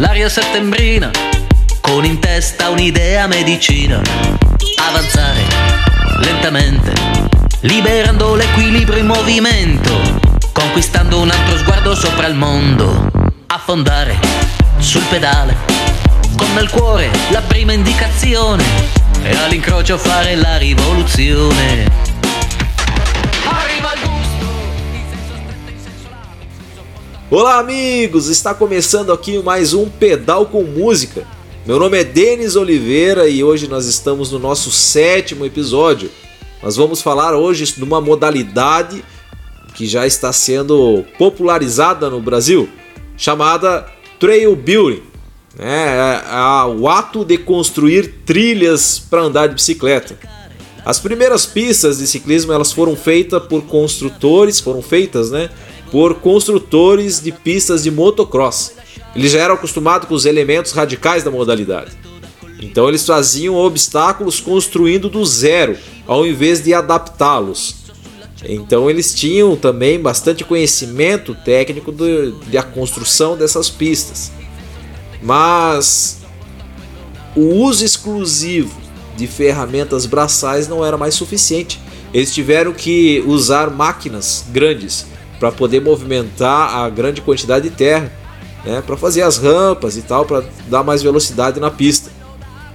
faccia l'aria settembrina, con in testa un'idea medicina, avanzare lentamente, liberando l'equilibrio in movimento, conquistando un altro sguardo sopra il mondo, affondare sul pedale, con nel cuore la prima indicazione e all'incrocio fare la rivoluzione. Olá, amigos! Está começando aqui mais um Pedal com Música. Meu nome é Denis Oliveira e hoje nós estamos no nosso sétimo episódio. Nós vamos falar hoje de uma modalidade que já está sendo popularizada no Brasil, chamada Trail Building. É, é o ato de construir trilhas para andar de bicicleta. As primeiras pistas de ciclismo elas foram feitas por construtores, foram feitas, né, por construtores de pistas de motocross. Eles já eram acostumados com os elementos radicais da modalidade. Então eles faziam obstáculos construindo do zero, ao invés de adaptá-los. Então eles tinham também bastante conhecimento técnico do, da construção dessas pistas. Mas o uso exclusivo de ferramentas braçais não era mais suficiente. Eles tiveram que usar máquinas grandes para poder movimentar a grande quantidade de terra, né, para fazer as rampas e tal, para dar mais velocidade na pista.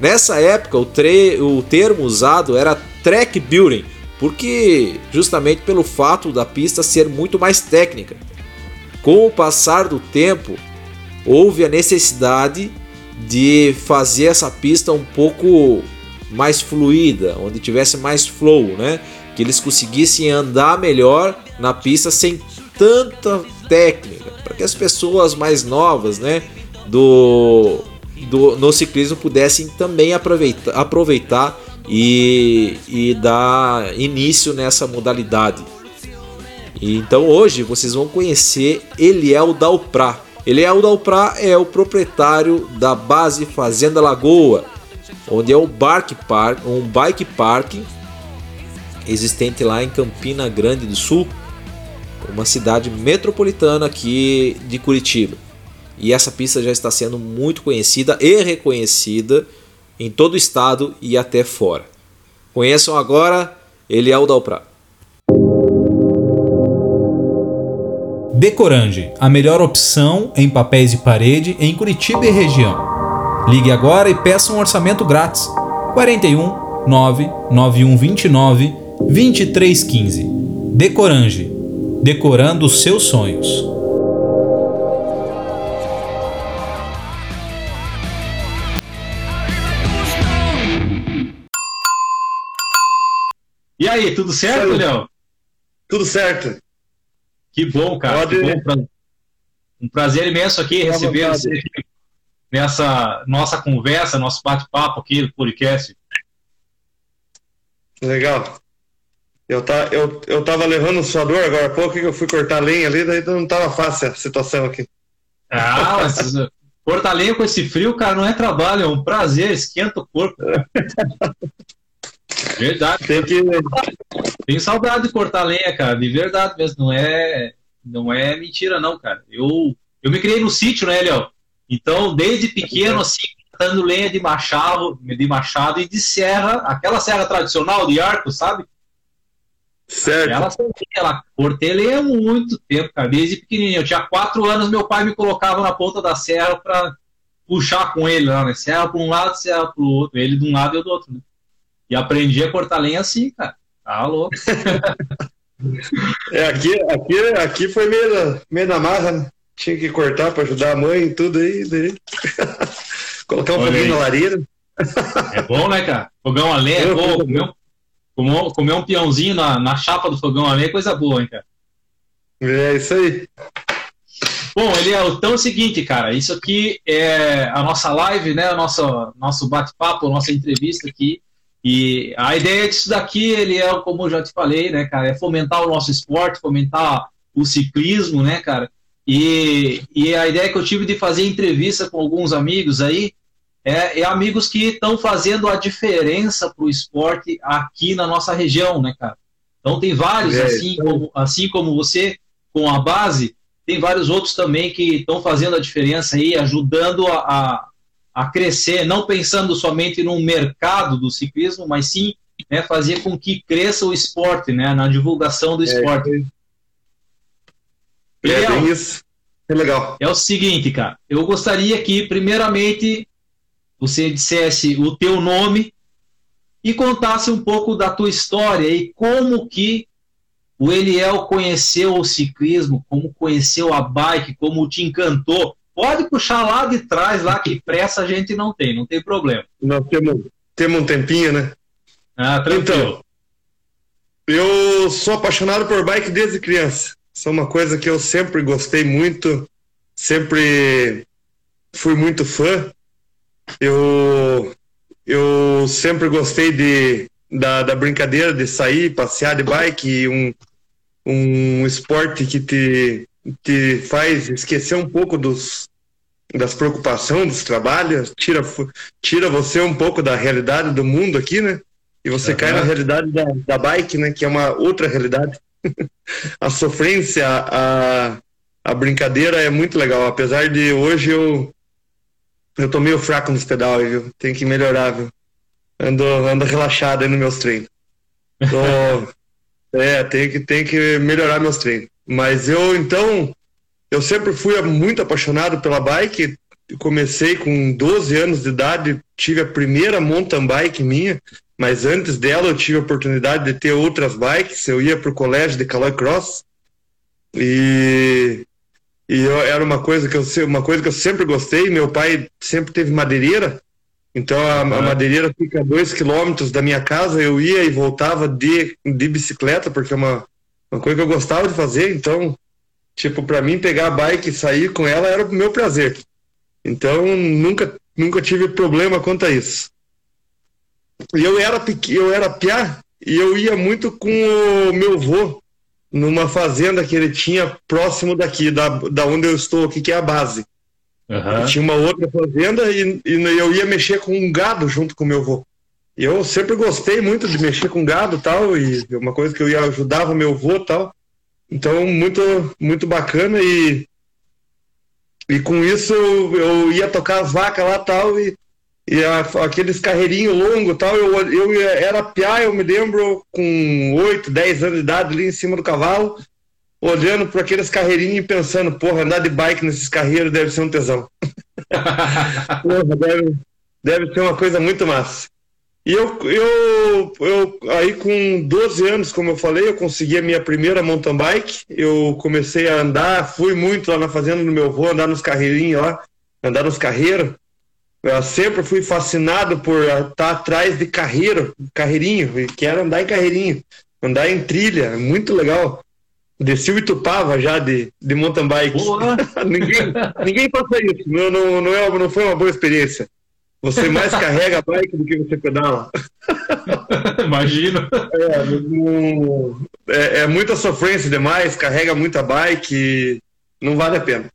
Nessa época, o, tre o termo usado era track building, porque justamente pelo fato da pista ser muito mais técnica. Com o passar do tempo, houve a necessidade de fazer essa pista um pouco mais fluida, onde tivesse mais flow, né? Que eles conseguissem andar melhor na pista sem tanta técnica, para que as pessoas mais novas, né, do, do no ciclismo pudessem também aproveitar, aproveitar e, e dar início nessa modalidade. E então hoje vocês vão conhecer Eliel Dalprá. Eliel Dalprá é o proprietário da base Fazenda Lagoa, onde é bike park, um bike park existente lá em Campina Grande do Sul, uma cidade metropolitana aqui de Curitiba. E essa pista já está sendo muito conhecida e reconhecida em todo o estado e até fora. Conheçam agora Eliel Dalprá. Decorange, a melhor opção em papéis de parede em Curitiba e região. Ligue agora e peça um orçamento grátis. 41 99129 2315. Decorange, decorando os seus sonhos. E aí, tudo certo, Saúde. Léo? Tudo certo. Que bom, cara. Pode- Que bom. Pra- Um prazer imenso aqui receber vontade. você nessa nossa conversa, nosso bate-papo aqui do podcast. Legal. Eu, tá, eu, eu tava levando um suador agora há pouco que eu fui cortar lenha ali, daí não tava fácil a situação aqui. Ah, mas cortar lenha com esse frio, cara, não é trabalho, é um prazer, esquenta o corpo. Verdade. Tem que. Tenho saudade de cortar lenha, cara, de verdade mesmo. Não é, não é mentira, não, cara. Eu, eu me criei no sítio, né, Léo? Então, desde pequeno, assim, cortando lenha de machado, de machado e de serra, aquela serra tradicional de arco, sabe? Certo. Ela, ela cortei lenha há muito tempo, cara, desde pequenininho. Eu tinha quatro anos, meu pai me colocava na ponta da serra pra puxar com ele lá, né? Serra para um lado, serra pro outro. Ele de um lado e eu do outro, né? E aprendi a cortar lenha assim, cara. Tá louco. É, aqui, aqui, aqui foi meio, da- meio na marra, né? Tinha que cortar pra ajudar a mãe e tudo aí. Daí... Colocar um Olha pouquinho aí. na lareira. É bom, né, cara? Fogão a lenha, é bom. Um, Comer, um peãozinho na, na chapa do fogão ali é coisa boa, hein, cara? É isso aí. Bom, ele é então é o seguinte, cara. Isso aqui é a nossa live, né? O nosso, nosso bate-papo, nossa entrevista aqui. E a ideia disso daqui, ele é, como eu já te falei, né, cara, é fomentar o nosso esporte, fomentar o ciclismo, né, cara? E, e a ideia que eu tive de fazer entrevista com alguns amigos aí é, é amigos que estão fazendo a diferença para o esporte aqui na nossa região, né, cara? Então tem vários, é, assim, como, assim como você, com a base, tem vários outros também que estão fazendo a diferença aí, ajudando a, a, a, crescer, não pensando somente no mercado do ciclismo, mas sim né, fazer com que cresça o esporte, né, na divulgação do é, esporte. É, é isso. É legal. É o seguinte, cara, eu gostaria que, primeiramente, você dissesse o teu nome e contasse um pouco da tua história e como que o Eliel conheceu o ciclismo, como conheceu a bike, como te encantou. Pode puxar lá de trás, lá que pressa a gente não tem, não tem problema. Nós temos, temos um tempinho, né? Ah, tranquilo. Então, eu sou apaixonado por bike desde criança. Isso é uma coisa que eu sempre gostei muito, sempre fui muito fã. Eu, eu sempre gostei de, da, da brincadeira de sair, passear de bike, um, um esporte que te, te faz esquecer um pouco dos, das preocupações, dos trabalhos, tira, tira você um pouco da realidade do mundo aqui, né? E você uhum. cai na realidade da, da bike, né? Que é uma outra realidade. a sofrência, a, a brincadeira é muito legal. Apesar de hoje eu eu tô meio fraco nos pedais, viu? Tem que melhorar, viu? ando, ando relaxado aí nos meus treinos. Tô, é, tem que, tem que melhorar meus treinos. Mas eu, então, eu sempre fui muito apaixonado pela bike. Comecei com 12 anos de idade, tive a primeira mountain bike minha, mas antes dela eu tive a oportunidade de ter outras bikes. Eu ia para o colégio de Caloi Cross e, e eu, era uma coisa que eu uma coisa que eu sempre gostei. Meu pai sempre teve madeireira então a, a madeireira fica a dois quilômetros da minha casa, eu ia e voltava de, de bicicleta, porque é uma, uma coisa que eu gostava de fazer, então, tipo, para mim pegar a bike e sair com ela era o meu prazer. Então nunca, nunca tive problema quanto a isso. E eu era, eu era piá e eu ia muito com o meu avô numa fazenda que ele tinha próximo daqui, da, da onde eu estou aqui, que é a base. Uhum. Tinha uma outra fazenda e, e, eu ia mexer com um gado junto com meu avô. E eu sempre gostei muito de mexer com gado tal, e uma coisa que eu ia ajudava meu avô tal. Então, muito, muito bacana e, e com isso eu, eu ia tocar as vacas lá tal, e, e a, aqueles carreirinhos longos tal, eu, eu era piá, eu me lembro, com 8, 10 anos de idade ali em cima do cavalo, olhando para aqueles carreirinhos e pensando, porra, andar de bike nesses carreiros deve ser um tesão. porra, deve, deve ser uma coisa muito massa. E eu, eu, eu, aí com 12 anos, como eu falei, eu consegui a minha primeira mountain bike. Eu comecei a andar, fui muito lá na fazenda do meu avô, andar nos carreirinhos lá, andar nos carreiros. Eu sempre fui fascinado por estar atrás de carreiro, carreirinho, quero andar em carreirinho, andar em trilha, muito legal desci o Itupava já de, de mountain bike. ninguém, ninguém passa isso. Não, não, não, é, não foi uma boa experiência. Você mais carrega a bike do que você pedala. Imagino. É, é, é, muita sofrência demais, carrega muita bike, não vale a pena.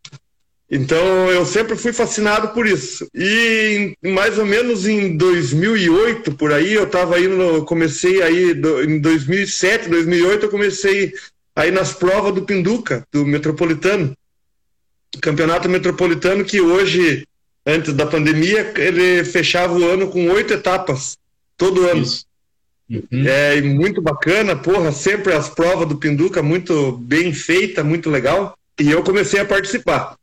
Então eu sempre fui fascinado por isso. E mais ou menos em 2008, por aí, eu estava indo, comecei aí, em 2007, 2008, eu comecei aí nas provas do Pinduca, do Metropolitano. Campeonato Metropolitano que hoje, antes da pandemia, ele fechava o ano com oito etapas, todo ano. Uhum. É muito bacana, porra, sempre as provas do Pinduca muito bem feita, muito legal. E eu comecei a participar.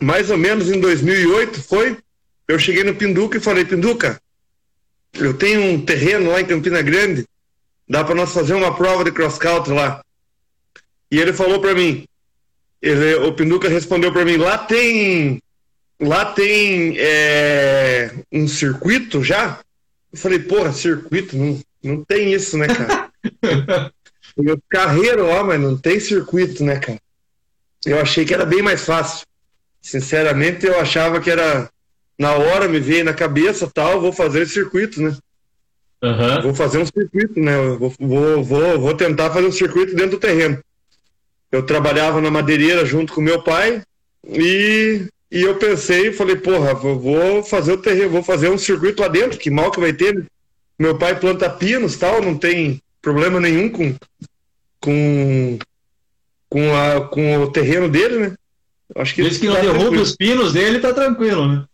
Mais ou menos em 2008 foi, eu cheguei no Pinduca e falei, Pinduca, eu tenho um terreno lá em Campina Grande, dá para nós fazer uma prova de cross country lá. E ele falou para mim, ele, o Pinduca respondeu para mim, lá tem, lá tem é, um circuito já? Eu falei, porra, circuito, não, Não tem isso, né, cara? o carreiro, ó, mas não tem circuito, né, cara? Eu achei que era bem mais fácil. Sinceramente, eu achava que era na hora me veio na cabeça tal, vou fazer circuito, né? Aham. Vou fazer um circuito, né? Vou, vou, vou, vou tentar fazer um circuito dentro do terreno. Eu trabalhava na madeireira junto com meu pai e, e eu pensei, falei, porra, vou, vou fazer o terreno, vou fazer um circuito lá dentro, que mal que vai ter. né? Meu pai planta pinos tal, não tem problema nenhum com, com, com, a, com o terreno dele, né? Acho que Desde que não tá derrube tranquilo. os pinos dele, tá tranquilo, né?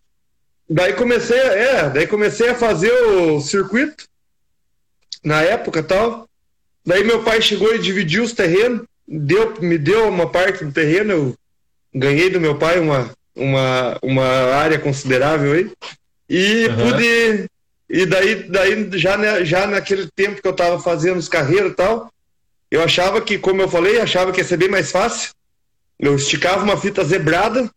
Daí comecei, a- é, daí comecei a fazer o circuito na época e tal. Daí meu pai chegou e dividiu os terrenos, deu, me deu uma parte do terreno, eu ganhei do meu pai uma, uma, uma área considerável aí. E Aham. pude. E daí, daí já, já naquele tempo que eu tava fazendo os carreiros e tal, eu achava que, como eu falei, achava que ia ser bem mais fácil. Eu esticava uma fita zebrada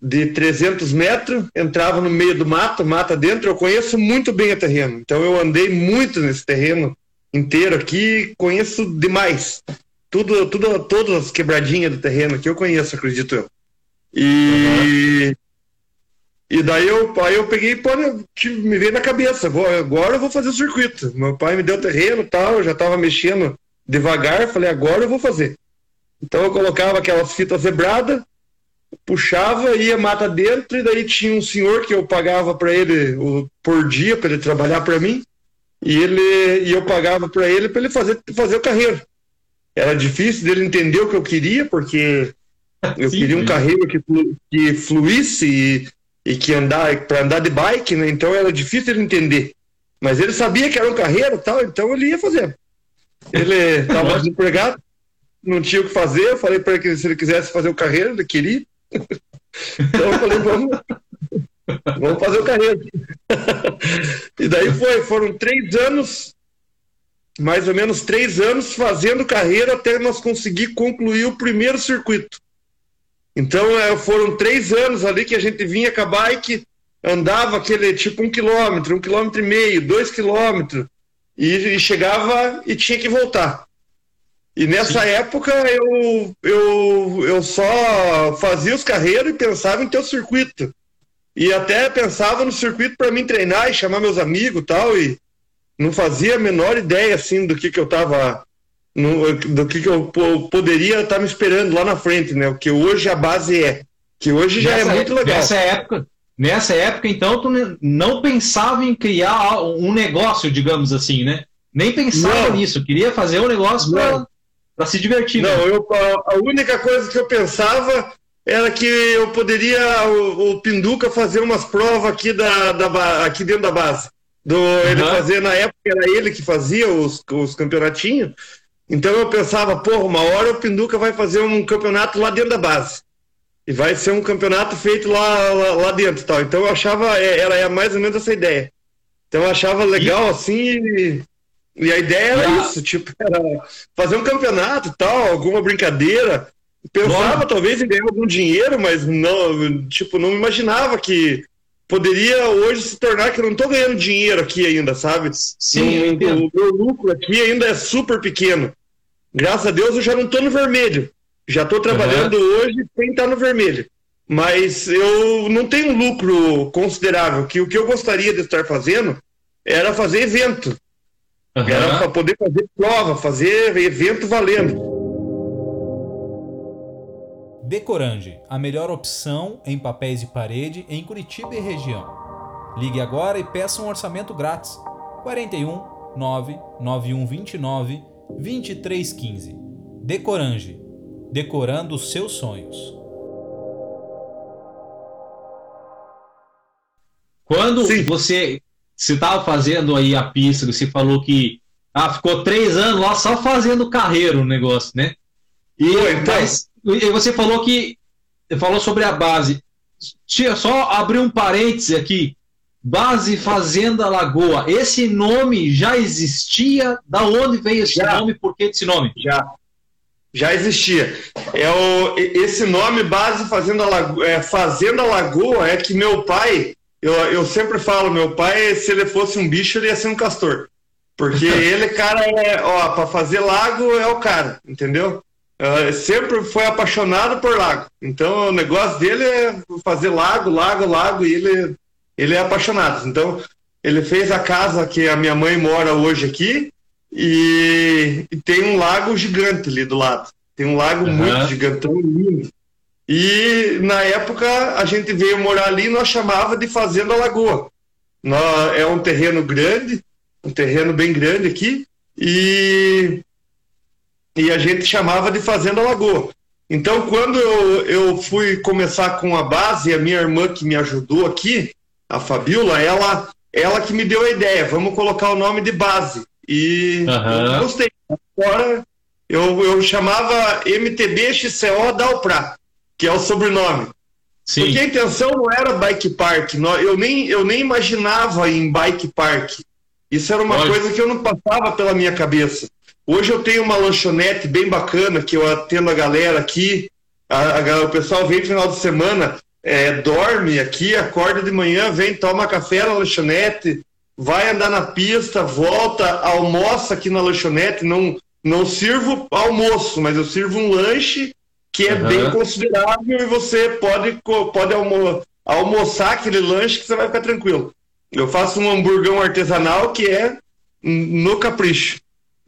de 300 metros, entrava no meio do mato, mata dentro. Eu conheço muito bem o terreno, então eu andei muito nesse terreno inteiro aqui, conheço demais. Tudo, tudo, todas as quebradinhas do terreno aqui eu conheço, acredito eu. E, e daí eu, aí eu peguei, tive- me veio na cabeça, vou, agora eu vou fazer o circuito. Meu pai me deu o terreno e tal, eu já estava mexendo devagar, falei, agora eu vou fazer. Então eu colocava aquelas fitas zebradas, puxava, ia mata dentro, e daí tinha um senhor que eu pagava para ele por dia, para ele trabalhar para mim, e ele e eu pagava para ele para ele fazer, fazer o carreiro. Era difícil dele entender o que eu queria, porque eu Sim, queria um sim. carreiro que, flu- que fluísse e, e que andar para andar de bike, né? Então era difícil ele entender. Mas ele sabia que era um carreiro, e tal, então ele ia fazer. Ele estava desempregado, não tinha o que fazer. Eu falei para ele que se ele quisesse fazer o carreiro, ele queria. Então eu falei, vamos, vamos fazer o carreiro. E daí foi, foram três anos, mais ou menos três anos fazendo carreira até nós conseguir concluir o primeiro circuito. Então é, foram três anos ali que a gente vinha com a bike, andava aquele tipo um quilômetro, um quilômetro e meio, dois quilômetros, e, e chegava e tinha que voltar. E nessa época eu, eu, eu só fazia os carreiros e pensava em ter o circuito. E até pensava no circuito para mim treinar e chamar meus amigos e tal, e não fazia a menor ideia assim do que, que eu tava. no- do que, que eu po- poderia estar me esperando lá na frente, né? O que hoje a base é. Que hoje já nessa, é muito legal. Nessa época, nessa época, então, tu não pensava em criar um negócio, digamos assim, né? Nem pensava Não. nisso. Queria fazer um negócio Não. Para se divertir. né? Não, eu, a, a única coisa que eu pensava era que eu poderia, o, o Pinduca, fazer umas provas aqui, da, da, aqui dentro da base. Do, Ele Aham. fazia, na época, era ele que fazia os, os campeonatinhos. Então eu pensava, porra, uma hora o Pinduca vai fazer um campeonato lá dentro da base. E vai ser um campeonato feito lá, lá, lá dentro e tal. Então eu achava, é, era mais ou menos essa ideia. Então eu achava legal assim e, a ideia era Ah. isso, tipo, era fazer um campeonato tal, alguma brincadeira. Pensava Bom. talvez em ganhar algum dinheiro, mas não, tipo, não imaginava que poderia hoje se tornar que eu não tô ganhando dinheiro aqui ainda, sabe? Sim, Não- o meu lucro aqui ainda é super pequeno. Graças a Deus eu já não tô no vermelho. Já tô trabalhando hoje sem estar no vermelho. Mas eu não tenho lucro considerável, que o que eu gostaria de estar fazendo era fazer evento. Aham. Era para poder fazer prova, fazer evento valendo. Decorange, a melhor opção em papéis de parede em Curitiba e região. Ligue agora e peça um orçamento grátis. 41 99129 2315. Decorange, decorando os seus sonhos. Quando Sim. você você estava fazendo aí a pista, você falou que ah, ficou três anos lá só fazendo carreiro o negócio, né? E, Foi, então. mas, e você falou que falou sobre a base. Tia, Só abrir um parêntese aqui. Base Fazenda Lagoa. Esse nome já existia? Da onde veio esse Já. nome? Por que esse nome? Já. Já existia. É o, esse nome base Fazenda Lagoa, é, Fazenda Lagoa é que meu pai, eu, eu sempre falo, meu pai, se ele fosse um bicho, ele ia ser um castor. Porque ele, cara, é, ó, pra fazer lago é o cara, entendeu? Uh, sempre foi apaixonado por lago. Então o negócio dele é fazer lago, lago, lago, e ele, ele é apaixonado. Então ele fez a casa que a minha mãe mora hoje aqui e, e tem um lago gigante ali do lado. Tem um lago uhum. muito gigantão, lindo. E na época a gente veio morar ali e nós chamava de Fazenda Lagoa. Nós, é um terreno grande, um terreno bem grande aqui, e, e a gente chamava de Fazenda Lagoa. Então, quando eu, eu fui começar com a base, a minha irmã que me ajudou aqui, a Fabiola, ela, ela que me deu a ideia, vamos colocar o nome de base. E uhum. gostei. Agora eu, eu chamava MTB XCO Dalprá, que é o sobrenome. Sim. Porque a intenção não era bike park, eu nem, eu nem imaginava em bike park. Isso era uma coisa que eu não passava pela minha cabeça. Hoje eu tenho uma lanchonete bem bacana que eu atendo a galera aqui. A, a, o pessoal vem no final de semana, é, dorme aqui, acorda de manhã, vem, toma café na lanchonete, vai andar na pista, volta, almoça aqui na lanchonete. Não, não sirvo almoço, mas eu sirvo um lanche que é uhum. bem considerável e você pode, pode almo almoçar aquele lanche que você vai ficar tranquilo. Eu faço um hamburgão artesanal que é no capricho.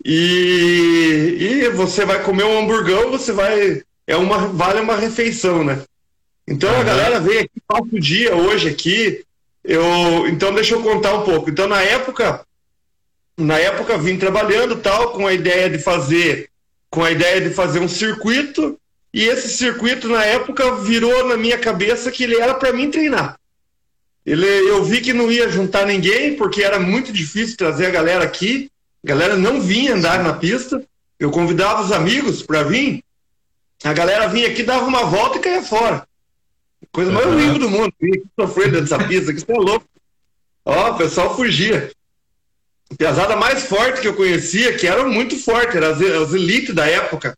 E, e você vai comer um hamburgão, você vai. É uma, vale uma refeição, né? Então uhum. a galera vem aqui, passa o dia hoje aqui. Eu, então deixa eu contar um pouco. Então na época, na época vim trabalhando tal, com a ideia de fazer, com a ideia de fazer um circuito e esse circuito, na época, virou na minha cabeça que ele era para mim treinar. Ele, eu vi que não ia juntar ninguém, porque era muito difícil trazer a galera aqui. A galera não vinha andar na pista. Eu convidava os amigos para vir. A galera vinha aqui, dava uma volta e caía fora. Coisa mais uhum. horrível do mundo. Sofrer dessa pista, que isso é louco. Ó, o pessoal fugia. A pesada mais forte que eu conhecia, que eram muito fortes, eram as, as elites da época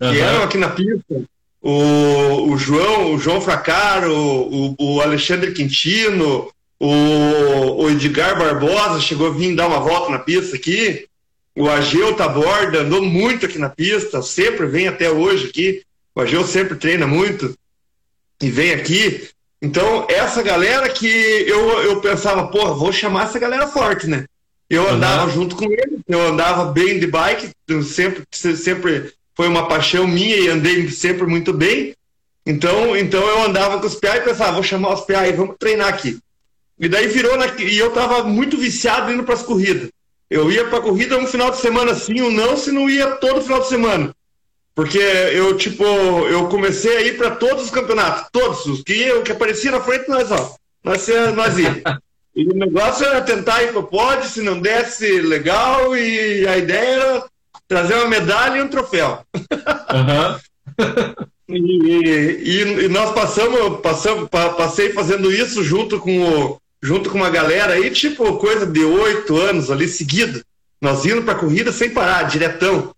uhum. que eram aqui na pista. O, o João, o João Fracaro, o, o Alexandre Quintino, o, o Edgar Barbosa chegou a vir dar uma volta na pista aqui. O Ageu Taborda andou muito aqui na pista, sempre vem até hoje aqui. O Ageu sempre treina muito e vem aqui. Então, essa galera que eu, eu pensava, porra, vou chamar essa galera forte, né? Eu andava uhum. junto com ele, eu andava bem de bike, sempre, sempre foi uma paixão minha e andei sempre muito bem. Então, então eu andava com os PA e pensava, vou chamar os PA e vamos treinar aqui. E daí virou na, e eu tava muito viciado indo para as corridas. Eu ia para corrida um final de semana sim ou não, se não ia todo final de semana. Porque eu tipo, eu comecei a ir para todos os campeonatos, todos os que o que aparecia na frente nós, ó, nós nós ia. E o negócio era tentar ir pro pódio, se não desse legal, e a ideia era trazer uma medalha e um troféu. Uhum. e, e, e, nós passamos, passamos, passei fazendo isso junto com o, junto com uma galera aí, tipo coisa de oito anos ali seguido. Nós indo para corrida sem parar, diretão.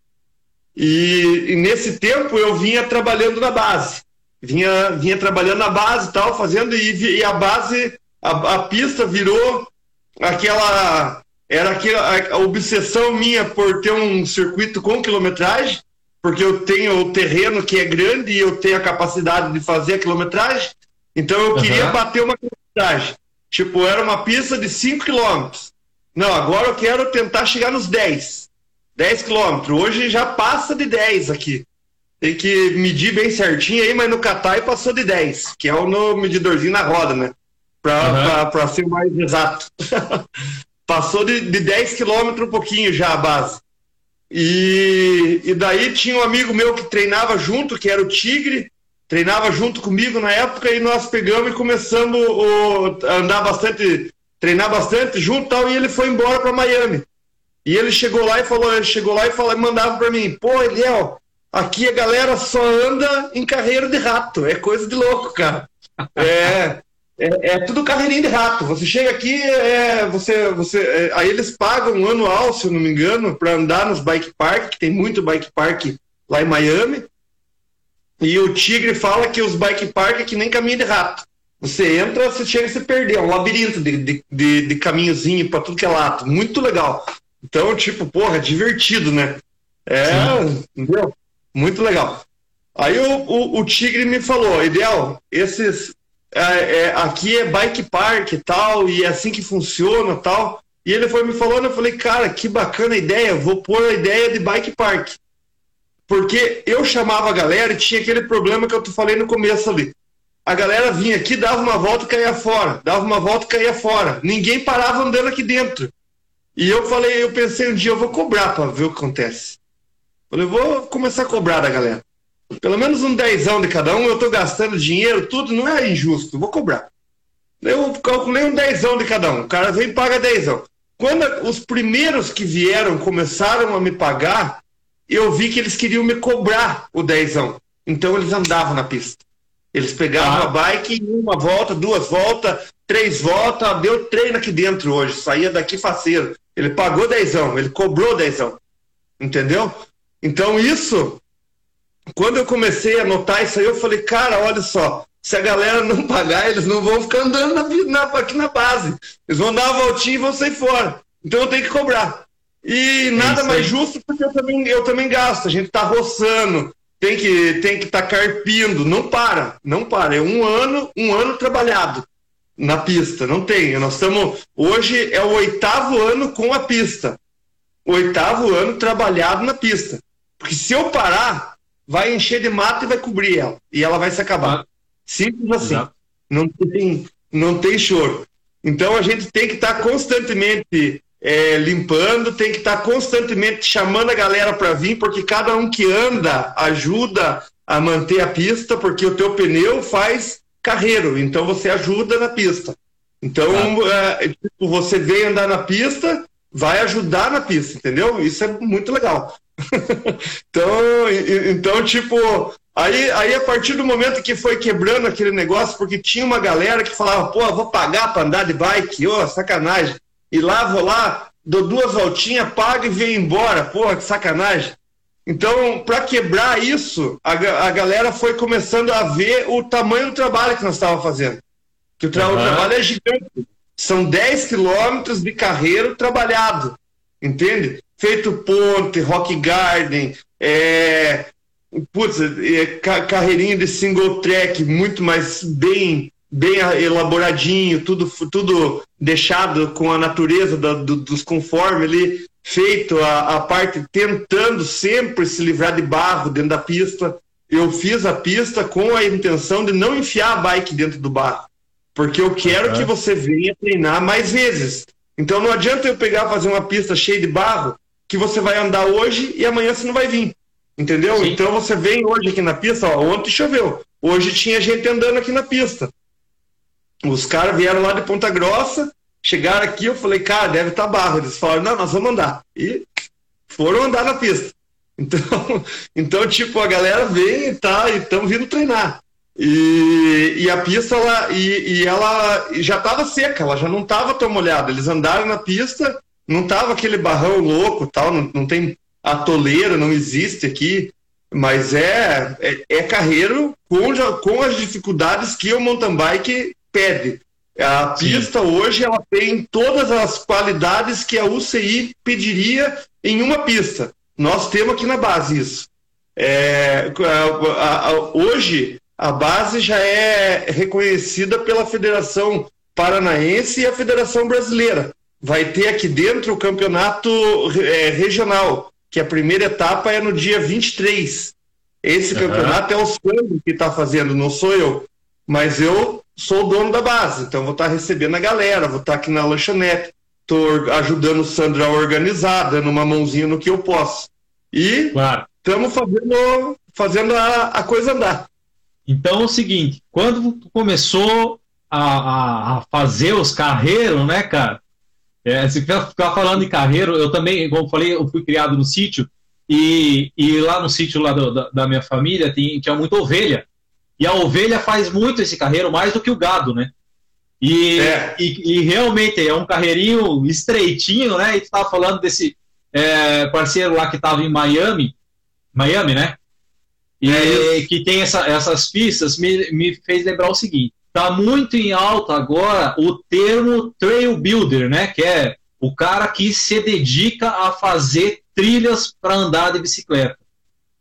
E, e, nesse tempo eu vinha trabalhando na base. Vinha, vinha trabalhando na base tal, fazendo, e, e a base, a, a pista virou aquela era que a, obsessão minha por ter um circuito com quilometragem, porque eu tenho o terreno que é grande e eu tenho a capacidade de fazer a quilometragem, então eu uhum. queria bater uma quilometragem. Tipo, era uma pista de 5 quilômetros. Não, agora eu quero tentar chegar nos 10. 10 quilômetros. Hoje já passa de 10 aqui. Tem que medir bem certinho aí, mas no Catai passou de 10, que é o no medidorzinho na roda, né? Para uhum. ser mais exato. Passou de, de 10 quilômetros um pouquinho já a base. E, e daí tinha um amigo meu que treinava junto, que era o Tigre, treinava junto comigo na época, e nós pegamos e começamos o, a andar bastante, treinar bastante junto tal, e ele foi embora para Miami. E ele chegou lá e falou, ele chegou lá e falou, mandava para mim, pô, Eliel, aqui a galera só anda em carreira de rato, é coisa de louco, cara. É, é, é, tudo carreirinha de rato. Você chega aqui, é, você, você, é, aí eles pagam um anual, se eu não me engano, para andar nos bike park, que tem muito bike park lá em Miami. E o Tigre fala que os bike park é que nem caminho de rato. Você entra, você chega a se perder, é um labirinto de, de, de, de caminhozinho para tudo que é lato. Muito legal. Então, tipo, porra, divertido, né? É, entendeu? Muito legal. Aí o, o, o, Tigre me falou, Ideal, esses. É, é, aqui é bike park e tal, e é assim que funciona tal. E ele foi me falando, eu falei, cara, que bacana ideia, vou pôr a ideia de bike park. Porque eu chamava a galera e tinha aquele problema que eu te falei no começo ali. A galera vinha aqui, dava uma volta e caía fora, dava uma volta e caía fora. Ninguém parava andando aqui dentro. E eu falei, eu pensei um dia, eu vou cobrar para ver o que acontece. Falei, vou começar a cobrar da galera. Pelo menos um dezão de cada um, eu tô gastando dinheiro, tudo, não é injusto, vou cobrar. Eu calculei um dezão de cada um. O cara vem e paga dezão. Quando os primeiros que vieram começaram a me pagar, eu vi que eles queriam me cobrar o dezão. Então eles andavam na pista. Eles pegavam ah. a bike uma volta, duas voltas, três voltas, deu treino aqui dentro hoje, saía daqui faceiro. Ele pagou dezão, ele cobrou dezão. Entendeu? Então isso, quando eu comecei a notar isso aí, eu falei, cara, olha só, se a galera não pagar, eles não vão ficar andando na, na, aqui na base. Eles vão dar uma voltinha e vão sair fora. Então eu tenho que cobrar. E nada mais justo porque eu também, eu também gasto. A gente tá roçando, tem que tem que estar tá carpindo. Não para, não para. É um ano, um ano trabalhado na pista. Não tem. Nós estamos. Hoje é o oitavo ano com a pista. Oitavo ano trabalhado na pista. Porque se eu parar, vai encher de mato e vai cobrir ela. E ela vai se acabar. Simples assim. Exato. Não tem, não tem choro. Então a gente tem que estar tá constantemente é, limpando, tem que estar tá constantemente chamando a galera para vir, porque cada um que anda ajuda a manter a pista, porque o teu pneu faz carreiro, então você ajuda na pista. Então, é, tipo, você vem andar na pista, vai ajudar na pista, entendeu? Isso é muito legal. Então, então, tipo, aí, aí a partir do momento que foi quebrando aquele negócio, porque tinha uma galera que falava, pô, vou pagar para andar de bike, ô, oh, sacanagem e lá vou lá, dou duas voltinhas, pago e venho embora. Porra, que sacanagem. Então, para quebrar isso, a, a galera foi começando a ver o tamanho do trabalho que nós estávamos fazendo. Que o, tra uhum. o, trabalho é gigante. São 10 quilômetros de carreiro trabalhado. Entende? Feito ponte, rock garden, é, putz, é, carreirinha de single track, muito mais bem bem elaboradinho, tudo, tudo deixado com a natureza do, do, dos conformes ali, feito a, a parte tentando sempre se livrar de barro dentro da pista. Eu fiz a pista com a intenção de não enfiar a bike dentro do barro, porque eu quero uhum. que você venha treinar mais vezes. Então não adianta eu pegar fazer uma pista cheia de barro que você vai andar hoje e amanhã você não vai vir. Entendeu? Sim. Então você vem hoje aqui na pista, ó, ontem choveu. Hoje tinha gente andando aqui na pista. Os caras vieram lá de Ponta Grossa, chegaram aqui, eu falei, cara, deve estar tá barro. Eles falaram, não, nós vamos andar. E foram andar na pista. Então, então tipo, a galera vem e tá, e estão vindo treinar. E, e a pista, ela, e, e ela já estava seca, ela já não estava tão molhada. Eles andaram na pista, não tava aquele barrão louco, tal, não, não tem atoleira, não existe aqui, mas é, é, é carreiro com, com as dificuldades que o mountain bike pede. A pista Sim. hoje ela tem todas as qualidades que a UCI pediria em uma pista. Nós temos aqui na base isso. É, a, a, hoje a base já é reconhecida pela Federação Paranaense e a Federação Brasileira. Vai ter aqui dentro o campeonato é, regional, que a primeira etapa é no dia 23. Esse uhum. campeonato é o Sandro que está fazendo, não sou eu. Mas eu sou o dono da base, então vou estar recebendo a galera, vou estar aqui na lanchonete, estou ajudando o Sandro a organizar, dando uma mãozinha no que eu posso. E estamos claro. fazendo, fazendo a, a, coisa andar. Então é o seguinte, quando tu começou a, a, a fazer os carreiros, né, cara? É, se ficar falando em carreiro, eu também, como eu falei, eu fui criado no sítio, e, e lá no sítio lá do, da, da minha família tem, tinha muita ovelha. E a ovelha faz muito esse carreiro, mais do que o gado, né? E, é. e, e, realmente é um carreirinho estreitinho, né? E tu estava falando desse é, parceiro lá que estava em Miami, Miami, né? E é que tem essa, essas pistas, me, me fez lembrar o seguinte: tá muito em alta agora o termo trail builder, né? Que é o cara que se dedica a fazer trilhas para andar de bicicleta.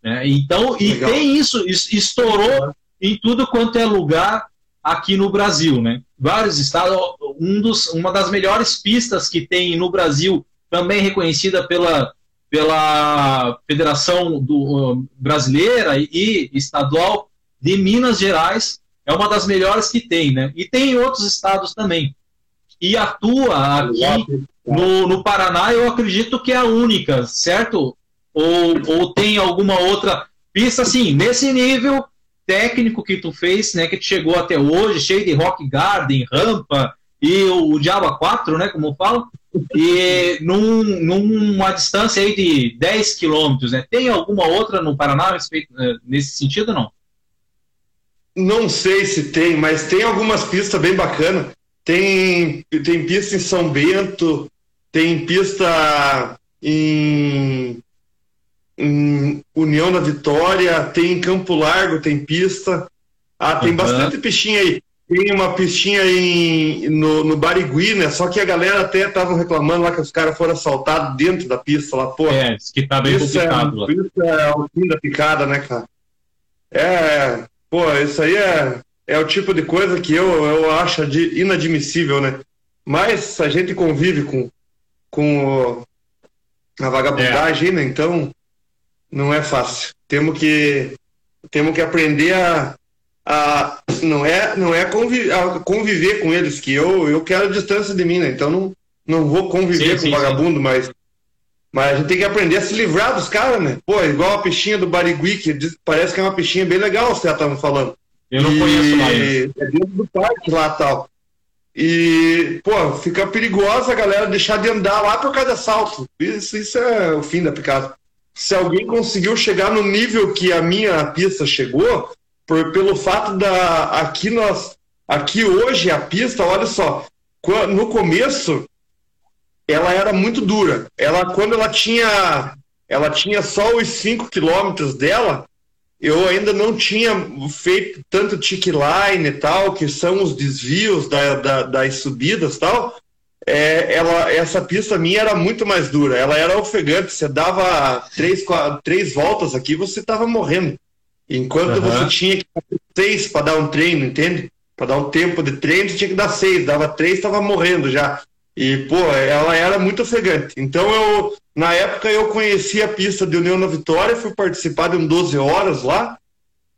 Né? Então, e Legal. tem isso, estourou em tudo quanto é lugar aqui no Brasil, né? Vários estados, um dos, uma das melhores pistas que tem no Brasil, também reconhecida pela, pela Federação do, Brasileira e estadual de Minas Gerais, é uma das melhores que tem, né? E tem em outros estados também. E atua aqui no, no Paraná, eu acredito que é a única, certo? Ou, ou tem alguma outra pista, assim, nesse nível técnico que tu fez, né, que chegou até hoje, cheio de rock garden, rampa e o, o Diaba 4, né, como eu falo, e num, numa distância aí de 10 quilômetros, né? Tem alguma outra no Paraná eh, nesse sentido não? Não sei se tem, mas tem algumas pistas bem bacanas. Tem, tem pista em São Bento, tem pista em, em União da Vitória, tem em Campo Largo, tem pista. Ah, tem uhum. bastante pistinha aí. Tem uma pistinha em, no, no Barigui, né? Só que a galera até estavam reclamando lá que os caras foram assaltados dentro da pista lá, pô. É, que tá bem isso complicado. É, isso é o fim da picada, né, cara? É, pô, isso aí é, é o tipo de coisa que eu, eu acho inadmissível, né? Mas a gente convive com, com a vagabundagem, é. né? Então não é fácil. Temos que, temos que aprender a a, não é, não é conviver, conviver com eles, que eu, eu quero distância de mim, né? Então não, não vou conviver sim, com sim, vagabundo, sim. mas mas a gente tem que aprender a se livrar dos caras, né? Pô, igual a peixinha do Barigui, que parece que é uma peixinha bem legal, os caras estavam falando. Eu não e... conheço lá. É dentro do parque lá tal. E, pô, fica perigosa a galera deixar de andar lá por causa de assalto. Isso, isso é o fim da picada. Se alguém conseguiu chegar no nível que a minha pista chegou, por, pelo fato da aqui nós aqui hoje a pista, olha só, no começo ela era muito dura. Ela quando ela tinha ela tinha só os 5 quilômetros dela, eu ainda não tinha feito tanto tick line e tal, que são os desvios da, da, das subidas tal. É, ela, essa pista minha era muito mais dura, ela era ofegante, você dava três, quatro, três voltas aqui, você estava morrendo. Enquanto uhum. você tinha que dar seis para dar um treino, entende? Para dar um tempo de treino, você tinha que dar seis, dava três, estava morrendo já. E, pô, ela era muito ofegante. Então, eu, na época, eu conheci a pista de União da Vitória, fui participar de um 12 horas lá.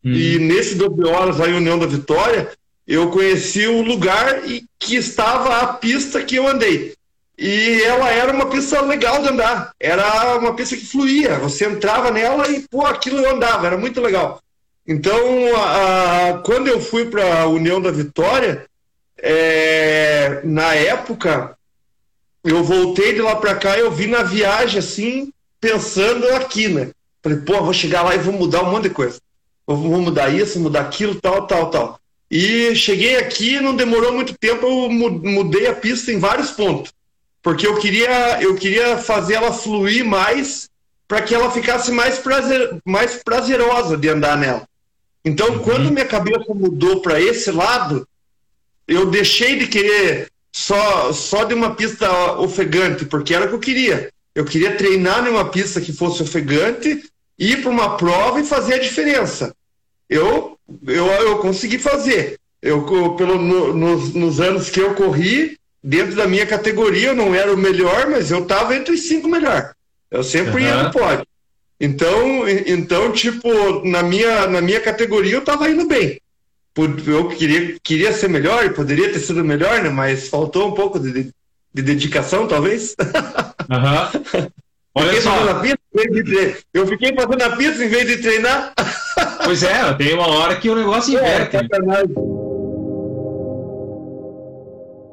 Hum. E nesse 12 horas lá em União da Vitória, eu conheci o lugar e que estava a pista que eu andei. E ela era uma pista legal de andar. Era uma pista que fluía. Você entrava nela e, pô, aquilo eu andava. Era muito legal. Então, a, a, quando eu fui para a União da Vitória, é, na época, eu voltei de lá para cá eu vim na viagem, assim, pensando aqui, né? Falei, pô, vou chegar lá e vou mudar um monte de coisa. Vou mudar isso, mudar aquilo, tal, tal, tal. E cheguei aqui, não demorou muito tempo, eu mudei a pista em vários pontos porque eu queria, eu queria fazer ela fluir mais para que ela ficasse mais, prazer, mais prazerosa de andar nela. Então, uhum. quando minha cabeça mudou para esse lado, eu deixei de querer só, só de uma pista ofegante, porque era o que eu queria. Eu queria treinar numa pista que fosse ofegante, ir para uma prova e fazer a diferença. Eu, eu, eu consegui fazer. Eu, pelo, no, nos, nos anos que eu corri, dentro da minha categoria eu não era o melhor, mas eu estava entre os cinco melhores. Eu sempre uhum. ia no pódio. Então, então, tipo, na minha, na minha categoria eu estava indo bem. Eu queria, queria ser melhor e poderia ter sido melhor, né? Mas faltou um pouco de, de dedicação, talvez. Uhum. Olha fiquei só. Pista, eu fiquei fazendo a pista em vez de treinar. Pois é, tem uma hora que o negócio é, inverte. É,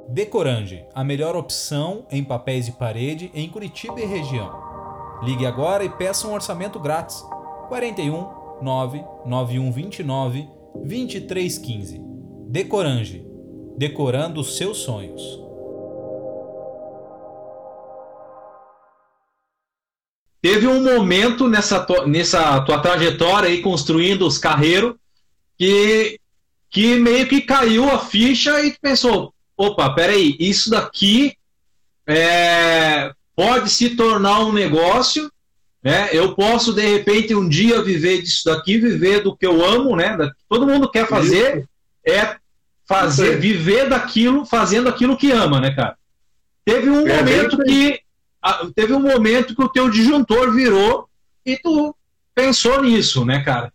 Decorange, a melhor opção em papéis de parede em Curitiba e região. Ligue agora e peça um orçamento grátis. 41 99129 2315. Decorange, decorando os seus sonhos. Teve um momento nessa, nessa tua trajetória aí construindo os carreiros que, que meio que caiu a ficha e pensou, opa, peraí, isso daqui é, pode se tornar um negócio, né? Eu posso de repente um dia viver disso daqui, viver do que eu amo, né? Todo mundo quer fazer Isso. é fazer, viver daquilo, fazendo aquilo que ama, né, cara? Teve um é momento que teve um momento que o teu disjuntor virou e tu pensou nisso, né, cara?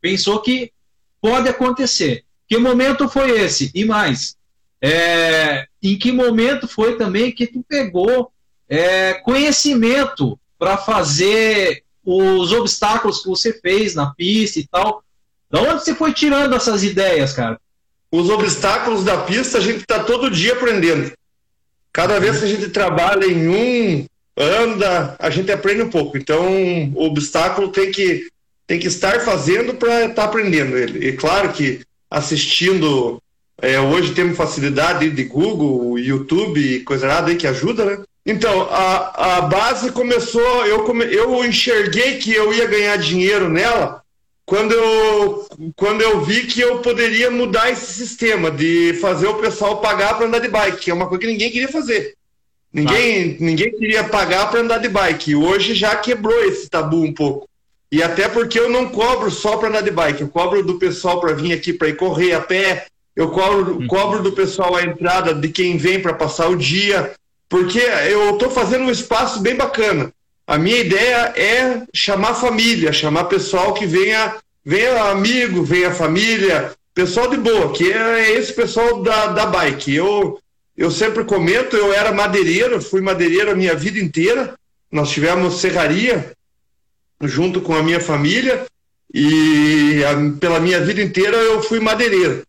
Pensou que pode acontecer. Que momento foi esse? E mais, é, em que momento foi também que tu pegou é, conhecimento para fazer os obstáculos que você fez na pista e tal? Da onde você foi tirando essas ideias, cara? Os obstáculos da pista a gente está todo dia aprendendo. Cada vez que a gente trabalha em um, anda, a gente aprende um pouco. Então, o obstáculo tem que, tem que estar fazendo para estar tá aprendendo ele. E claro que assistindo, é, hoje temos facilidade de Google, YouTube e coisa nada aí que ajuda, né? Então, a, a base começou, eu, come, eu enxerguei que eu ia ganhar dinheiro nela quando eu, quando eu vi que eu poderia mudar esse sistema de fazer o pessoal pagar para andar de bike, que é uma coisa que ninguém queria fazer. Ninguém, ah. ninguém queria pagar para andar de bike. Hoje já quebrou esse tabu um pouco. E até porque eu não cobro só para andar de bike, eu cobro do pessoal para vir aqui para ir correr a pé, eu cobro, hum. cobro do pessoal a entrada de quem vem para passar o dia, porque eu estou fazendo um espaço bem bacana. A minha ideia é chamar família, chamar pessoal que venha, venha amigo, venha família, pessoal de boa, que é esse pessoal da, da bike. Eu, eu sempre comento, eu era madeireiro, fui madeireiro a minha vida inteira. Nós tivemos serraria junto com a minha família e a, pela minha vida inteira eu fui madeireiro.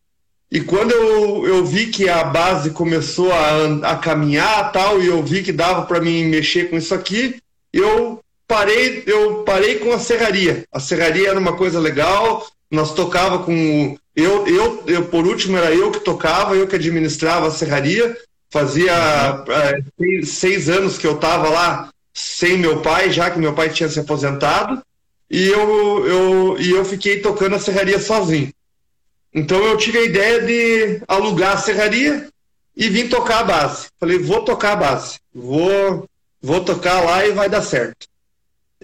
E quando eu, eu vi que a base começou a, a caminhar tal, e eu vi que dava para mim mexer com isso aqui, eu parei, eu parei com a serraria. A serraria era uma coisa legal, nós tocava com eu, eu, eu por último era eu que tocava, eu que administrava a serraria. Fazia é, seis, seis, anos que eu estava lá sem meu pai, já que meu pai tinha se aposentado, e eu, eu, e eu fiquei tocando a serraria sozinho. Então eu tive a ideia de alugar a serraria e vim tocar a base. Falei, vou tocar a base, vou vou tocar lá e vai dar certo.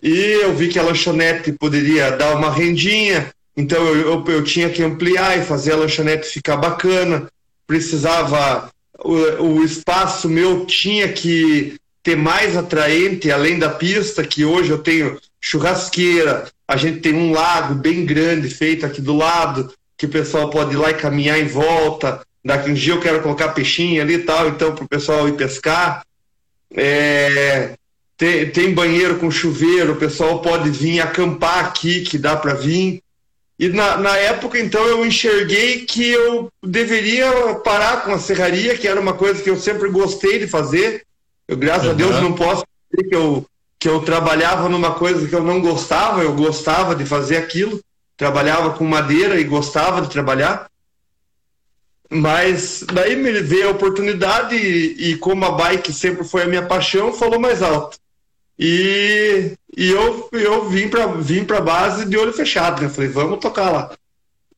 E eu vi que a lanchonete poderia dar uma rendinha, então eu, eu, eu tinha que ampliar e fazer a lanchonete ficar bacana. Precisava, o, o espaço meu tinha que ter mais atraente, além da pista, que hoje eu tenho churrasqueira, a gente tem um lago bem grande feito aqui do lado, que o pessoal pode ir lá e caminhar em volta. Daqui um dia eu quero colocar peixinho ali e tal, então para o pessoal ir pescar. É, tem, tem, banheiro com chuveiro, o pessoal pode vir acampar aqui, que dá para vir. E na, na, época, então, eu enxerguei que eu deveria parar com a serraria, que era uma coisa que eu sempre gostei de fazer. Eu, graças uhum. a Deus, não posso dizer que eu, que eu trabalhava numa coisa que eu não gostava, eu gostava de fazer aquilo. Trabalhava com madeira e gostava de trabalhar. Mas daí me veio a oportunidade e, e, como a bike sempre foi a minha paixão, falou mais alto. E, e eu, eu vim para vim a base de olho fechado, né? Falei, vamos tocar lá.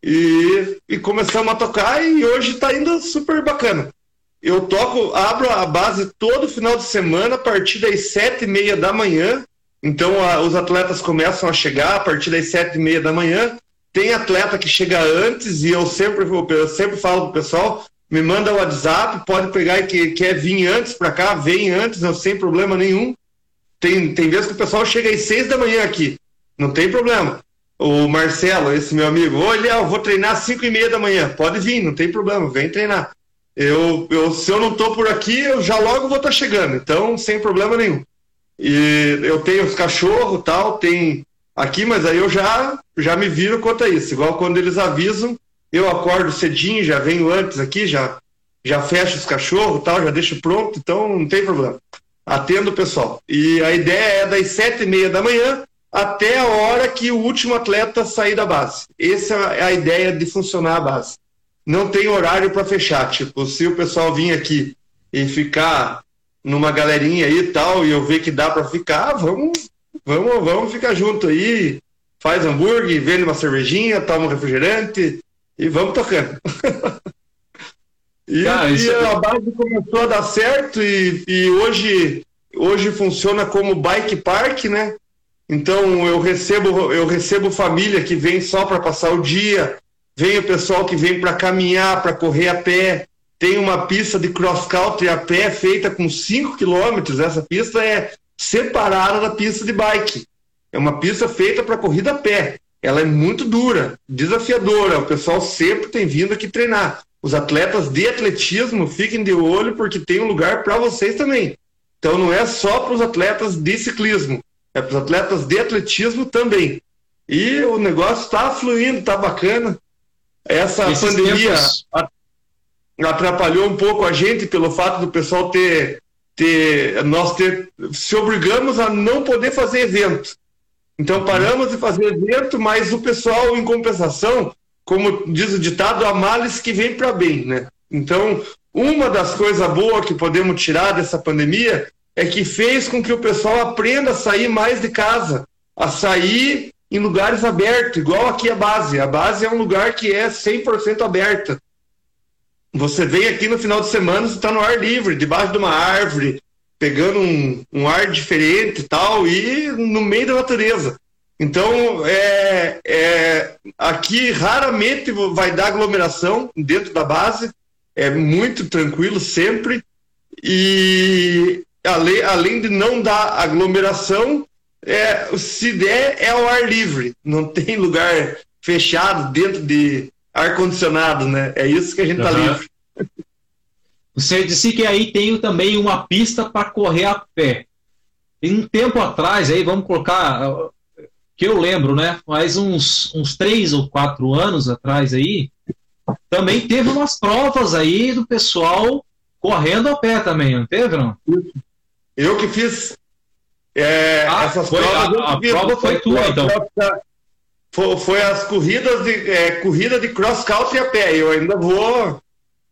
E, e começamos a tocar e hoje está indo super bacana. Eu toco, abro a base todo final de semana a partir das sete e meia da manhã. Então a, os atletas começam a chegar a partir das sete e meia da manhã tem atleta que chega antes e eu sempre, eu sempre falo pro pessoal, me manda o WhatsApp, pode pegar que quer vir antes para cá, vem antes, não sem problema nenhum. Tem, tem vezes que o pessoal chega às seis da manhã aqui, não tem problema. O Marcelo, esse meu amigo, olha, eu vou treinar às cinco e meia da manhã, pode vir, não tem problema, vem treinar. Eu, eu, se eu não tô por aqui, eu já logo vou estar tá chegando, então sem problema nenhum. E eu tenho os cachorros tal, tem aqui, mas aí eu já, já me viro quanto a isso. Igual quando eles avisam, eu acordo cedinho, já venho antes aqui, já, já fecho os cachorros tal, já deixo pronto, então não tem problema. Atendo o pessoal. E a ideia é das sete e meia da manhã até a hora que o último atleta sair da base. Essa é a ideia de funcionar a base. Não tem horário para fechar. Tipo, se o pessoal vir aqui e ficar numa galerinha aí e tal, e eu ver que dá para ficar, vamos, Vamos, vamos ficar junto aí, faz hambúrguer, vende uma cervejinha, toma um refrigerante e vamos tocando. E, Cara, e isso é- a base começou a dar certo e, e hoje, hoje funciona como bike park, né? Então eu recebo, eu recebo família que vem só para passar o dia, vem o pessoal que vem para caminhar, para correr a pé. Tem uma pista de cross country a pé feita com 5 quilômetros. Essa pista é separada da pista de bike. É uma pista feita para corrida a pé. Ela é muito dura, desafiadora. O pessoal sempre tem vindo aqui treinar. Os atletas de atletismo fiquem de olho porque tem um lugar para vocês também. Então não é só para os atletas de ciclismo, é para os atletas de atletismo também. E o negócio está fluindo, está bacana. Essa Esses pandemia tempos- atrapalhou um pouco a gente pelo fato do pessoal ter, ter nós ter se obrigamos a não poder fazer evento. Então paramos de fazer evento, mas o pessoal em compensação, como diz o ditado, há males que vem para bem, né? Então, uma das coisas boas que podemos tirar dessa pandemia é que fez com que o pessoal aprenda a sair mais de casa, a sair em lugares abertos, igual aqui a base. A base é um lugar que é 100% aberta. Você vem aqui no final de semana, você está no ar livre, debaixo de uma árvore, pegando um, um ar diferente e tal, e no meio da natureza. Então, é, é, aqui raramente vai dar aglomeração dentro da base, é muito tranquilo sempre, e além, além de não dar aglomeração, é, se der, é ao ar livre, não tem lugar fechado dentro de ar-condicionado, né? É isso que a gente tá Aham. livre. Você disse que aí tem também uma pista para correr a pé. Tem um tempo atrás, aí vamos colocar, que eu lembro, né? Faz uns, uns três ou quatro anos atrás aí, também teve umas provas aí do pessoal correndo a pé também, não teve, não? Eu que fiz é, Ah, essas foi- provas. a- a prova foi tua, então. Foi, foi as corridas de é, corrida de cross country a pé. Eu ainda vou.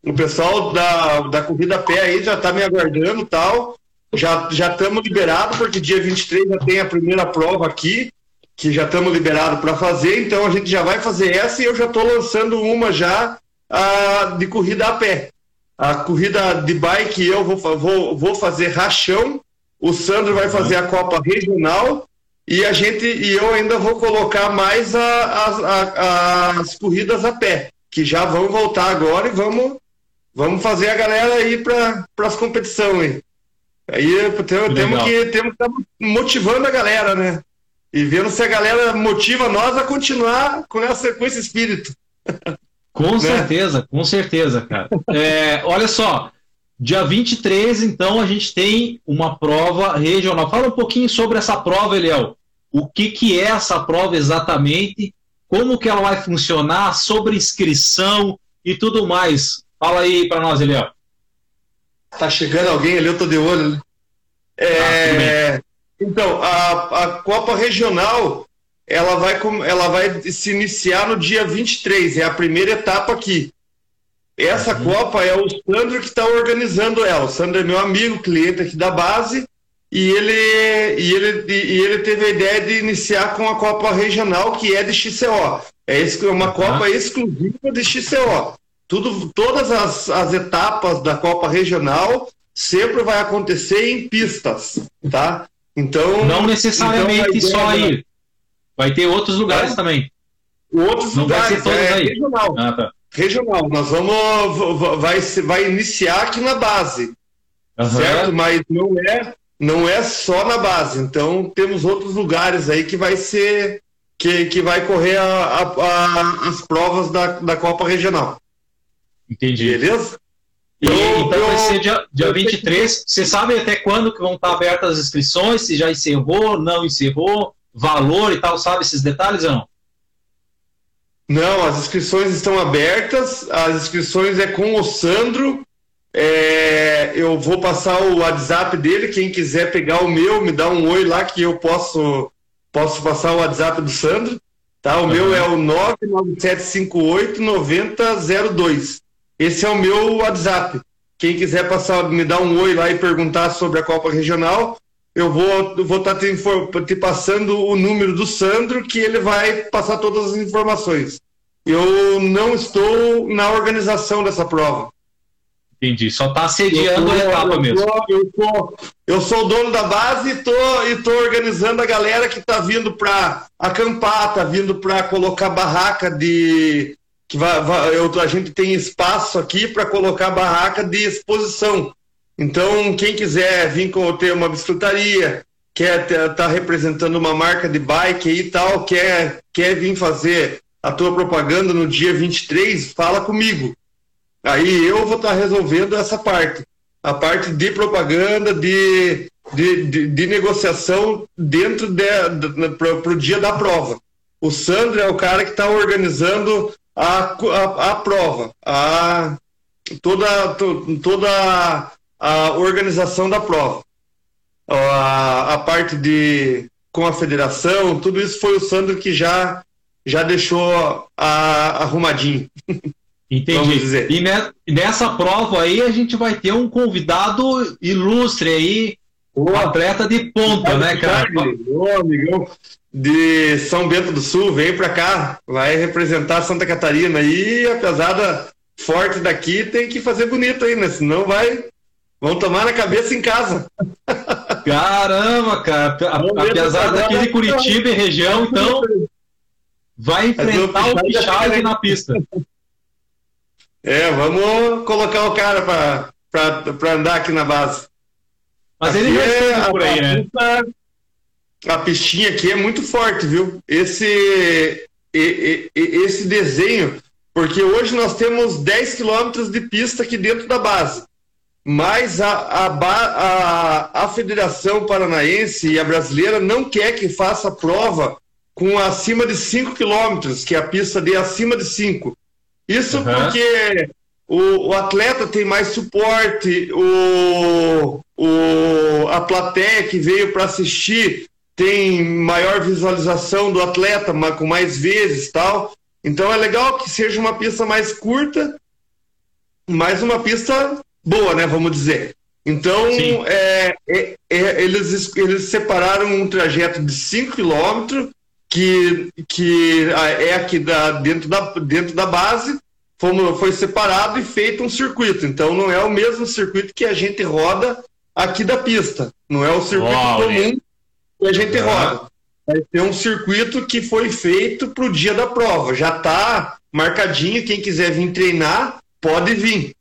O pessoal da, da corrida a pé aí já tá me aguardando e tal. Já já estamos liberados, porque dia 23 já tem a primeira prova aqui, que já estamos liberados para fazer. Então a gente já vai fazer essa e eu já estou lançando uma já ah, de corrida a pé. A corrida de bike eu vou, vou, vou fazer rachão, o Sandro vai fazer a Copa Regional e a gente e eu ainda vou colocar mais a- as- a- as corridas a pé, que já vão voltar agora e vamos, vamos fazer a galera aí para as competições. Aí temos, temos Legal. que temos que estar motivando a galera, né? E vendo se a galera motiva nós a continuar com, essa, com esse espírito. Com Né? certeza, com certeza, cara. É, olha só, dia 23, então, a gente tem uma prova regional. Fala um pouquinho sobre essa prova, Eliel. O que, que é essa prova exatamente? Como que ela vai funcionar? Sobre inscrição e tudo mais. Fala aí para nós, Eliel. Tá chegando alguém ali, eu tô de olho. né? É, então, a, a Copa Regional, ela vai, ela vai se iniciar no dia 23, é a primeira etapa aqui. Essa Copa é o Sandro que está organizando ela. O Sandro é meu amigo, cliente aqui da base, e ele, e ele, e ele teve a ideia de iniciar com a Copa Regional, que é de XCO. É é uma Copa exclusiva de XCO. Tudo, todas as, as etapas da Copa Regional sempre vai acontecer em pistas, tá? Então Não necessariamente então só aí. Vai ter outros lugares É? também. Outros Não vai lugares, ser todas é aí. regional. Ah, tá. Regional, nós vamos vai, vai iniciar aqui na base, Aham. certo? Mas não é não é só na base. Então temos outros lugares aí que vai ser que, que vai correr a- a- a- as provas da, da Copa Regional, Entendi. beleza? E, Eu- então vai eu- ser dia, dia eu 23. Você sabe até quando que vão estar abertas as inscrições? Se já encerrou, não encerrou, valor e tal, sabe esses detalhes ou não? Não, as inscrições estão abertas. As inscrições é com o Sandro. É, eu vou passar o WhatsApp dele. Quem quiser pegar o meu, me dá um oi lá que eu posso posso passar o WhatsApp do Sandro. Tá? O meu é o 99758 9002. Esse é o meu WhatsApp. Quem quiser passar, me dar um oi lá e perguntar sobre a Copa Regional, eu vou vou estar te, infor- te passando o número do Sandro, que ele vai passar todas as informações. Eu não estou na organização dessa prova. Entendi. Só tá sediando a etapa mesmo. Eu, tô, eu sou o dono da base e tô, e tô organizando a galera que tá vindo para acampar, tá vindo para colocar barraca de. Que vai, vai, eu, a gente tem espaço aqui para colocar barraca de exposição. Então, quem quiser vir com, ter uma bicicletaria, quer estar tá representando uma marca de bike e tal, quer, quer vir fazer a tua propaganda no dia 23, fala comigo. Aí eu vou estar tá resolvendo essa parte. A parte de propaganda, de, de, de, de negociação dentro de, de, para o dia da prova. O Sandro é o cara que está organizando a, a, a prova, a, toda, to, toda a organização da prova. A, a parte de com a federação, tudo isso foi o Sandro que já, já deixou a, arrumadinho. Entendi. E nessa prova aí a gente vai ter um convidado ilustre aí, um atleta de ponta, né, cara? Ô, amigão de São Bento do Sul, vem pra cá, vai representar Santa Catarina e a pesada forte daqui tem que fazer bonito aí, né? Senão vai. Vão tomar na cabeça em casa. Caramba, cara. A, a pesada daqui de Curitiba e região, então, vai enfrentar o Pichard na pista. É, vamos colocar o cara para andar aqui na base. Mas aqui ele é por aí, né? A pistinha aqui é muito forte, viu? Esse, esse desenho, porque hoje nós temos 10 quilômetros de pista aqui dentro da base. Mas a, a, a, a Federação Paranaense e a brasileira não quer que faça prova com acima de 5 quilômetros, que a pista dê acima de 5. Isso uhum. porque o, o, atleta tem mais suporte, o, o, a plateia que veio para assistir tem maior visualização do atleta, com mais vezes tal. Então é legal que seja uma pista mais curta, mas uma pista boa, né? Vamos dizer. Então é, é, é, eles, eles separaram um trajeto de 5 km que, que é aqui da, dentro, da, dentro da base, fomos, foi separado e feito um circuito. Então não é o mesmo circuito que a gente roda aqui da pista. Não é o circuito oh, comum que a gente roda. Vai ter um circuito que foi feito para o dia da prova. Já está marcadinho. Quem quiser vir treinar, pode vir.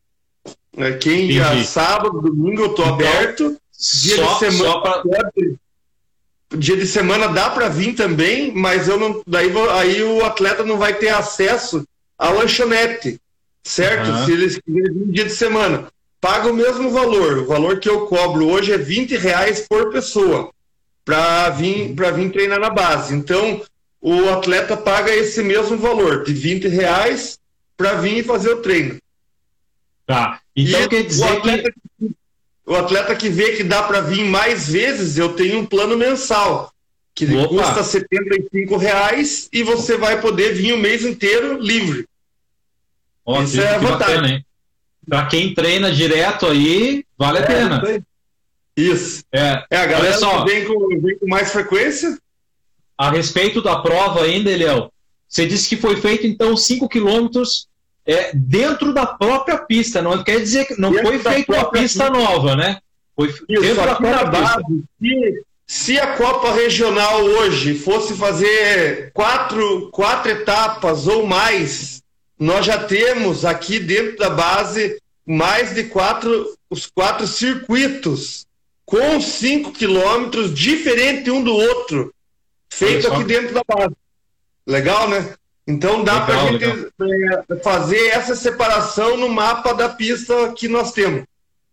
É, quem já sábado, domingo eu tô então, aberto. Dia só, de semana pra... dia de semana dá para vir também, mas eu não, daí aí o atleta não vai ter acesso à lanchonete, certo? Uhum. Se eles quiserem vir dia de semana, paga o mesmo valor. O valor que eu cobro hoje é 20 reais por pessoa para vir para vir treinar na base. Então o atleta paga esse mesmo valor de 20 reais para vir fazer o treino. Tá. Então e quer dizer o atleta, que o atleta que vê que dá para vir mais vezes, eu tenho um plano mensal que Opa. custa 75 reais e você vai poder vir o mês inteiro livre. Ó, Isso é a vantagem. Para quem treina direto aí, vale é, a pena. Isso. É, é a galera só, vem, com, vem com mais frequência. A respeito da prova ainda, Eliel, você disse que foi feito então 5 quilômetros é, dentro da própria pista, não quer dizer que não dentro foi feita uma pista nova, né? Foi Isso, dentro da própria base. Se, se, a Copa Regional hoje fosse fazer quatro, quatro etapas ou mais, nós já temos aqui dentro da base mais de quatro, os quatro circuitos com cinco quilômetros diferente um do outro, feito aqui dentro da base. Legal, né? Então dá para a gente é, fazer essa separação no mapa da pista que nós temos.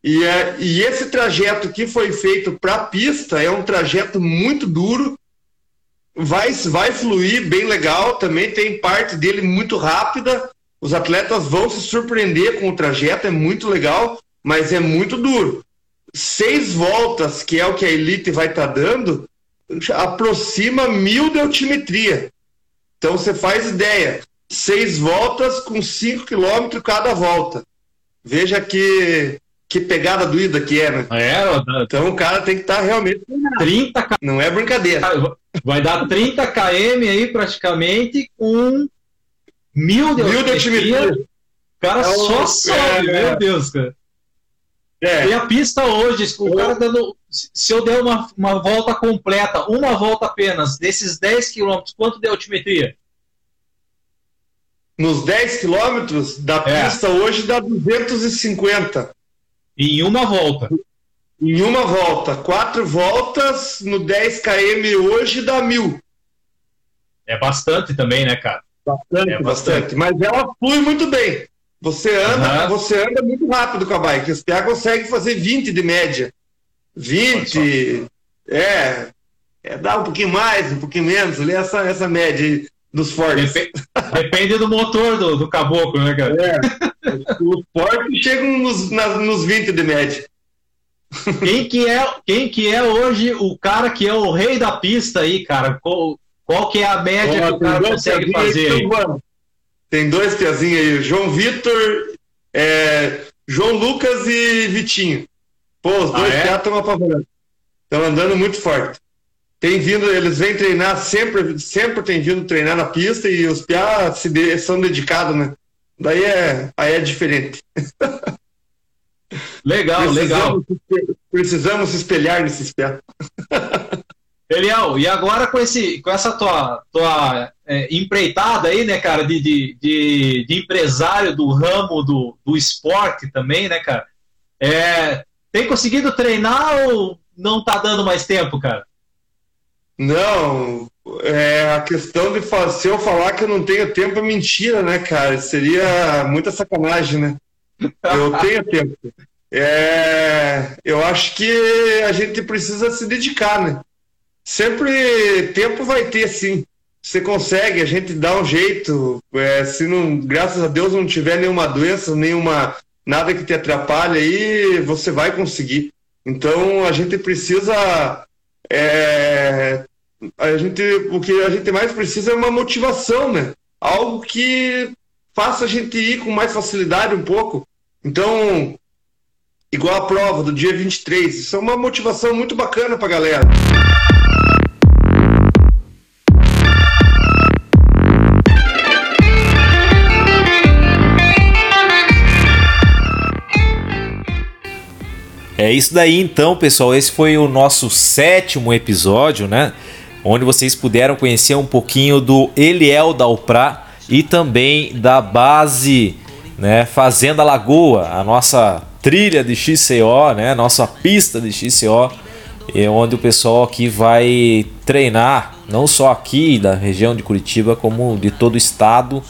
E, é, e esse trajeto que foi feito para a pista é um trajeto muito duro, vai, vai fluir bem legal, também tem parte dele muito rápida. Os atletas vão se surpreender com o trajeto, é muito legal, mas é muito duro. Seis voltas, que é o que a Elite vai estar tá dando, aproxima mil de altimetria. Então você faz ideia, seis voltas com cinco quilômetros cada volta. Veja que, que pegada doída que é, né? É, então o cara tem que estar tá realmente. 30 Não é brincadeira. Vai dar 30 km aí praticamente com mil de, mil de altimetria. O cara é só sobe, é, meu Deus, cara. É. E a pista hoje, o cara dando. Se eu der uma, uma volta completa, uma volta apenas, desses 10 quilômetros, quanto de altimetria? Nos 10 quilômetros da é. pista hoje dá 250. Em uma volta. Em uma volta. Quatro voltas no 10 km hoje dá mil. É bastante também, né, cara? Bastante, é bastante. bastante. Mas ela flui muito bem. Você anda, uhum. você anda muito rápido com a bike. Os PA consegue fazer 20 de média. 20. É, é. Dá um pouquinho mais, um pouquinho menos. Ali essa, essa média dos fortes. Depende, depende do motor do, do caboclo, né, cara? É. Os fortes chegam nos, nas, nos 20 de média. Quem que, é, quem que é hoje o cara que é o rei da pista aí, cara? Qual, qual que é a média que o cara consegue fazer aí? Tem dois piazinhos aí, João Vitor, é, João Lucas e Vitinho. Pô, os dois ah, é? estão apavorando. Estão andando muito forte. Tem vindo, eles vêm treinar sempre, sempre tem vindo treinar na pista e os piá se de, são dedicados, né? Daí é, aí é diferente. Legal, precisamos, legal. Precisamos se espelhar nesses piá. Eliel, e agora com, esse, com essa tua, tua é, empreitada aí, né, cara, de, de, de, de, empresário do ramo do, do esporte também, né, cara? É, tem conseguido treinar ou não tá dando mais tempo, cara? Não, é, a questão de se eu falar que eu não tenho tempo é mentira, né, cara? Seria muita sacanagem, né? Eu tenho tempo. É, eu acho que a gente precisa se dedicar, né? Sempre tempo vai ter, sim. Você consegue, a gente dá um jeito. É, se não, graças a Deus, não tiver nenhuma doença, nenhuma nada que te atrapalhe aí, você vai conseguir. Então a gente precisa. É, a gente, o que a gente mais precisa é uma motivação, né? Algo que faça a gente ir com mais facilidade um pouco. Então, igual a prova do dia 23, isso é uma motivação muito bacana pra galera. É isso daí então, pessoal. Esse foi o nosso sétimo episódio, né? Onde vocês puderam conhecer um pouquinho do Eliel Dalprá e também da base, né, Fazenda Lagoa, a nossa trilha de XCO, né, nossa pista de XCO, é onde o pessoal aqui vai treinar, não só aqui da região de Curitiba, como de todo o estado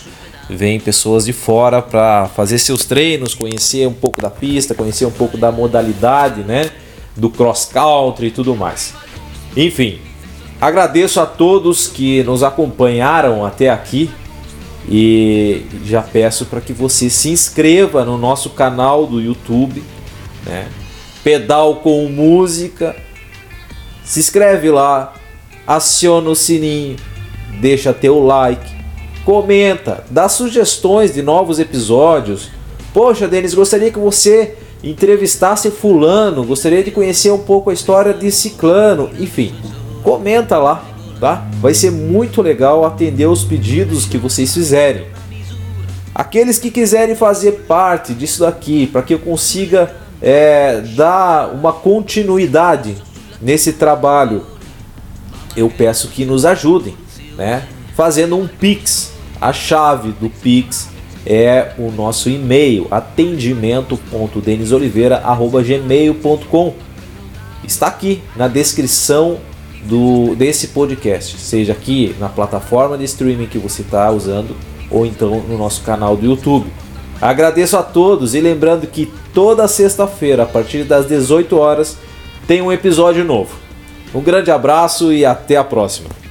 vem pessoas de fora para fazer seus treinos, conhecer um pouco da pista, conhecer um pouco da modalidade, né, do cross country e tudo mais. Enfim, agradeço a todos que nos acompanharam até aqui e já peço para que você se inscreva no nosso canal do YouTube, né? Pedal com música. Se inscreve lá, aciona o sininho, deixa teu like comenta, dá sugestões de novos episódios. Poxa, Denis, gostaria que você entrevistasse fulano, gostaria de conhecer um pouco a história de ciclano, enfim, comenta lá, tá? Vai ser muito legal atender os pedidos que vocês fizerem. Aqueles que quiserem fazer parte disso daqui, para que eu consiga é, dar uma continuidade nesse trabalho, eu peço que nos ajudem, né? Fazendo um pix a chave do Pix é o nosso e-mail atendimento.denisoliveira@gmail.com. Está aqui na descrição do desse podcast, seja aqui na plataforma de streaming que você está usando ou então no nosso canal do YouTube. Agradeço a todos e lembrando que toda sexta-feira, a partir das 18 horas, tem um episódio novo. Um grande abraço e até a próxima.